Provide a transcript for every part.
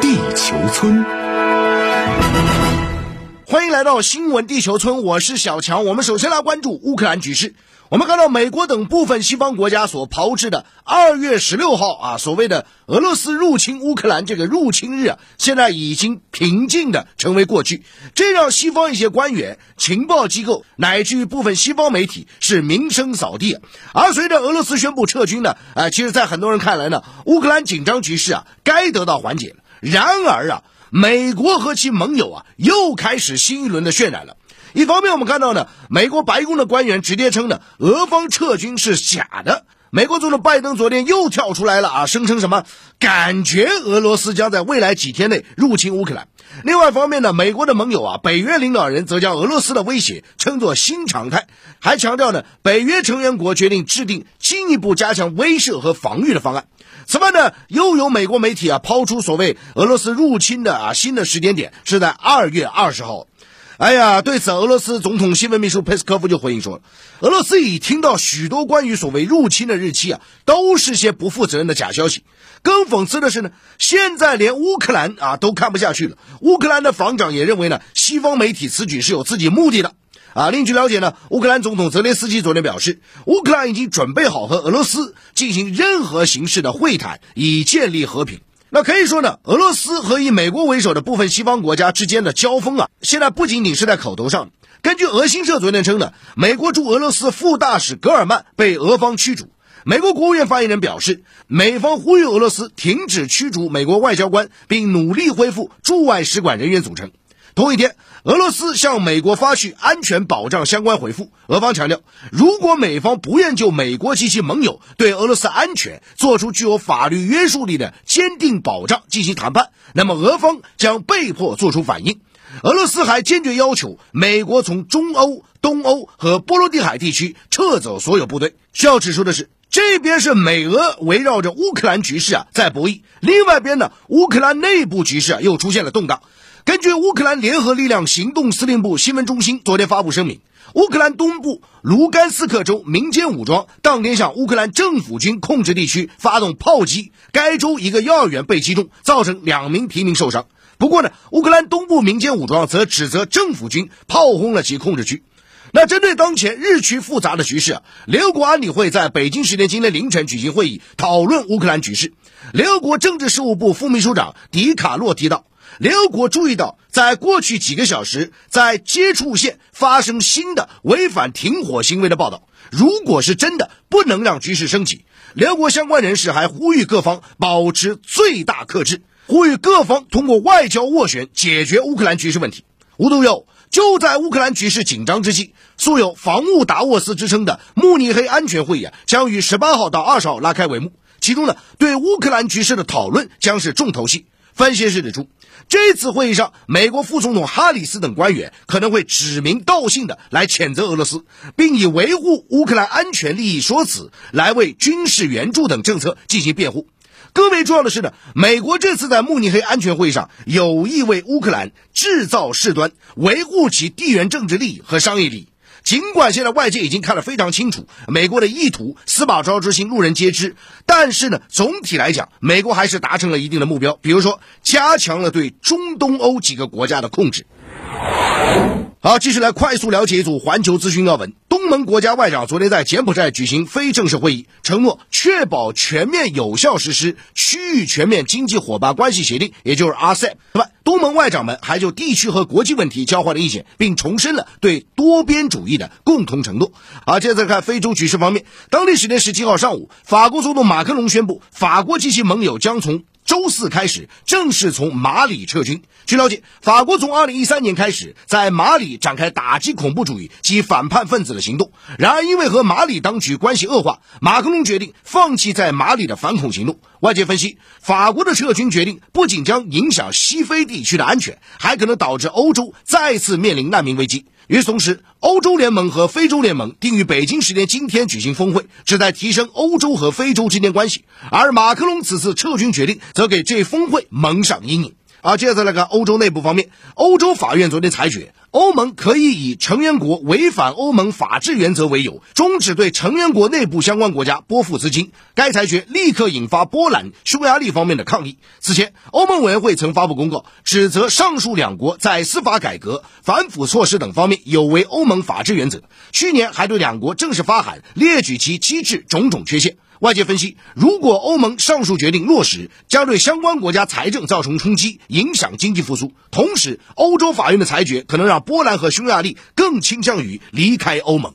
地球村，欢迎来到新闻地球村，我是小强。我们首先来关注乌克兰局势。我们看到美国等部分西方国家所炮制的二月十六号啊，所谓的俄罗斯入侵乌克兰这个入侵日啊，现在已经平静的成为过去，这让西方一些官员、情报机构乃至于部分西方媒体是名声扫地。而随着俄罗斯宣布撤军呢，啊，其实，在很多人看来呢，乌克兰紧张局势啊，该得到缓解了。然而啊，美国和其盟友啊，又开始新一轮的渲染了。一方面，我们看到呢，美国白宫的官员直接称呢，俄方撤军是假的。美国总统拜登昨天又跳出来了啊，声称什么？感觉俄罗斯将在未来几天内入侵乌克兰。另外一方面呢，美国的盟友啊，北约领导人则将俄罗斯的威胁称作新常态，还强调呢，北约成员国决定制定进一步加强威慑和防御的方案。此外呢，又有美国媒体啊抛出所谓俄罗斯入侵的啊新的时间点是在二月二十号。哎呀，对此，俄罗斯总统新闻秘书佩斯科夫就回应说：“俄罗斯已听到许多关于所谓入侵的日期啊，都是些不负责任的假消息。更讽刺的是呢，现在连乌克兰啊都看不下去了。乌克兰的防长也认为呢，西方媒体此举是有自己目的的。啊，另据了解呢，乌克兰总统泽连斯基昨天表示，乌克兰已经准备好和俄罗斯进行任何形式的会谈，以建立和平。”那可以说呢，俄罗斯和以美国为首的部分西方国家之间的交锋啊，现在不仅仅是在口头上。根据俄新社昨天称呢，美国驻俄罗斯副大使格尔曼被俄方驱逐。美国国务院发言人表示，美方呼吁俄罗斯停止驱逐美国外交官，并努力恢复驻外使馆人员组成。同一天，俄罗斯向美国发去安全保障相关回复。俄方强调，如果美方不愿就美国及其盟友对俄罗斯安全做出具有法律约束力的坚定保障进行谈判，那么俄方将被迫做出反应。俄罗斯还坚决要求美国从中欧、东欧和波罗的海地区撤走所有部队。需要指出的是，这边是美俄围绕着乌克兰局势啊在博弈，另外边呢，乌克兰内部局势啊又出现了动荡。根据乌克兰联合力量行动司令部新闻中心昨天发布声明，乌克兰东部卢甘斯克州民间武装当天向乌克兰政府军控制地区发动炮击，该州一个幼儿园被击中，造成两名平民受伤。不过呢，乌克兰东部民间武装则指责政府军炮轰了其控制区。那针对当前日趋复杂的局势啊，联合国安理会在北京时间今天凌晨举行会议，讨论乌克兰局势。联合国政治事务部副秘书长迪卡洛提到。联合国注意到，在过去几个小时，在接触线发生新的违反停火行为的报道。如果是真的，不能让局势升级。联合国相关人士还呼吁各方保持最大克制，呼吁各方通过外交斡旋解决乌克兰局势问题。无独有，就在乌克兰局势紧张之际，素有“防务达沃斯”之称的慕尼黑安全会议啊，将于十八号到二十号拉开帷幕。其中呢，对乌克兰局势的讨论将是重头戏。分析师指出，这次会议上，美国副总统哈里斯等官员可能会指名道姓的来谴责俄罗斯，并以维护乌克兰安全利益说辞来为军事援助等政策进行辩护。更为重要的是呢，美国这次在慕尼黑安全会议上有意为乌克兰制造事端，维护其地缘政治利益和商业利益。尽管现在外界已经看得非常清楚，美国的意图司马昭之心，路人皆知。但是呢，总体来讲，美国还是达成了一定的目标，比如说加强了对中东欧几个国家的控制。好，继续来快速了解一组环球资讯要闻。东盟国家外长昨天在柬埔寨举行非正式会议，承诺确保全面有效实施区域全面经济伙伴关系协定，也就是 RCEP。另外，东盟外长们还就地区和国际问题交换了意见，并重申了对多边主义的共同承诺。好，接着看非洲局势方面，当地时间十七号上午，法国总统马克龙宣布，法国及其盟友将从周四开始正式从马里撤军。据了解，法国从二零一三年开始在马里展开打击恐怖主义及反叛分子的行动。然而，因为和马里当局关系恶化，马克龙决定放弃在马里的反恐行动。外界分析，法国的撤军决定不仅将影响西非地区的安全，还可能导致欧洲再次面临难民危机。与此同时，欧洲联盟和非洲联盟定于北京时间今天举行峰会，旨在提升欧洲和非洲之间关系。而马克龙此次撤军决定，则给这峰会蒙上阴影。啊，接着来看欧洲内部方面，欧洲法院昨天裁决，欧盟可以以成员国违反欧盟法治原则为由，终止对成员国内部相关国家拨付资金。该裁决立刻引发波兰、匈牙利方面的抗议。此前，欧盟委员会曾发布公告，指责上述两国在司法改革、反腐措施等方面有违欧盟法治原则。去年还对两国正式发函，列举其机制种种缺陷。外界分析，如果欧盟上述决定落实，将对相关国家财政造成冲击，影响经济复苏。同时，欧洲法院的裁决可能让波兰和匈牙利更倾向于离开欧盟。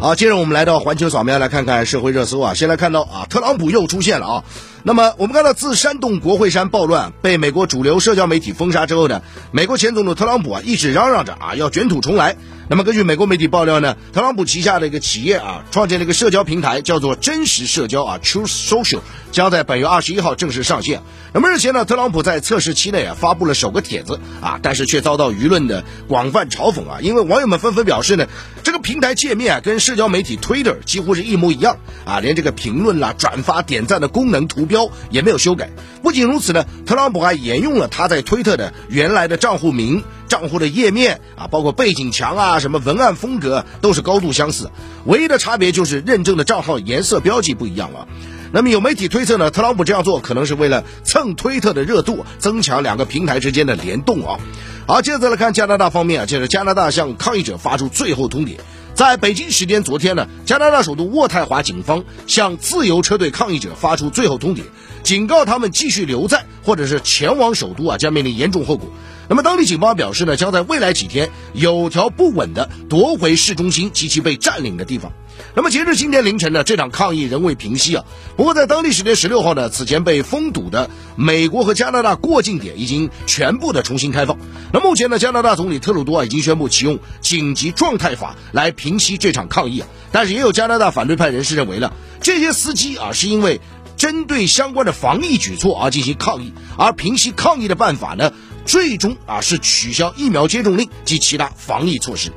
好，接着我们来到环球扫描，来看看社会热搜啊。先来看到啊，特朗普又出现了啊。那么我们看到，自煽动国会山暴乱被美国主流社交媒体封杀之后呢，美国前总统特朗普啊一直嚷嚷着啊要卷土重来。那么根据美国媒体爆料呢，特朗普旗下的一个企业啊创建了一个社交平台，叫做真实社交啊 Truth Social，将在本月二十一号正式上线。那么日前呢，特朗普在测试期内啊发布了首个帖子啊，但是却遭到舆论的广泛嘲讽啊，因为网友们纷纷表示呢，这个平台界面啊跟社交媒体 Twitter 几乎是一模一样啊，连这个评论啦、转发、点赞的功能图标也没有修改。不仅如此呢，特朗普还沿用了他在推特的原来的账户名、账户的页面啊，包括背景墙啊、什么文案风格都是高度相似，唯一的差别就是认证的账号颜色标记不一样了。那么有媒体推测呢，特朗普这样做可能是为了蹭推特的热度，增强两个平台之间的联动啊。好，接着再来看加拿大方面啊，接着加拿大向抗议者发出最后通牒。在北京时间昨天呢，加拿大首都渥太华警方向自由车队抗议者发出最后通牒，警告他们继续留在或者是前往首都啊，将面临严重后果。那么当地警方表示呢，将在未来几天有条不紊的夺回市中心及其被占领的地方。那么截至今天凌晨呢，这场抗议仍未平息啊。不过在当地时间十六号呢，此前被封堵的美国和加拿大过境点已经全部的重新开放。那目前呢，加拿大总理特鲁多啊已经宣布启用紧急状态法来平息这场抗议啊。但是也有加拿大反对派人士认为呢，这些司机啊是因为针对相关的防疫举措而进行抗议，而平息抗议的办法呢，最终啊是取消疫苗接种令及其他防疫措施。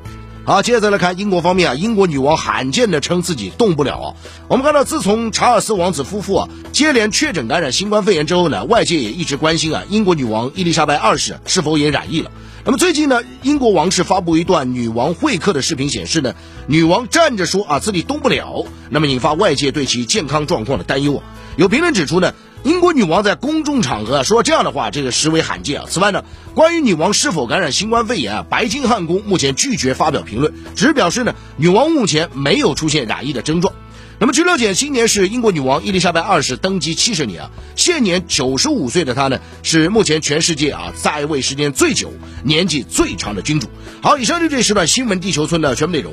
好，接着再来看英国方面啊，英国女王罕见的称自己动不了啊。我们看到，自从查尔斯王子夫妇啊接连确诊感染新冠肺炎之后呢，外界也一直关心啊，英国女王伊丽莎白二世是否也染疫了。那么最近呢，英国王室发布一段女王会客的视频，显示呢，女王站着说啊自己动不了，那么引发外界对其健康状况的担忧啊。有评论指出呢。英国女王在公众场合说这样的话，这个实为罕见啊。此外呢，关于女王是否感染新冠肺炎啊，白金汉宫目前拒绝发表评论，只表示呢，女王目前没有出现染疫的症状。那么据了解，今年是英国女王伊丽莎白二世登基七十年啊，现年九十五岁的她呢，是目前全世界啊在位时间最久、年纪最长的君主。好，以上就这时段新闻地球村的全部内容。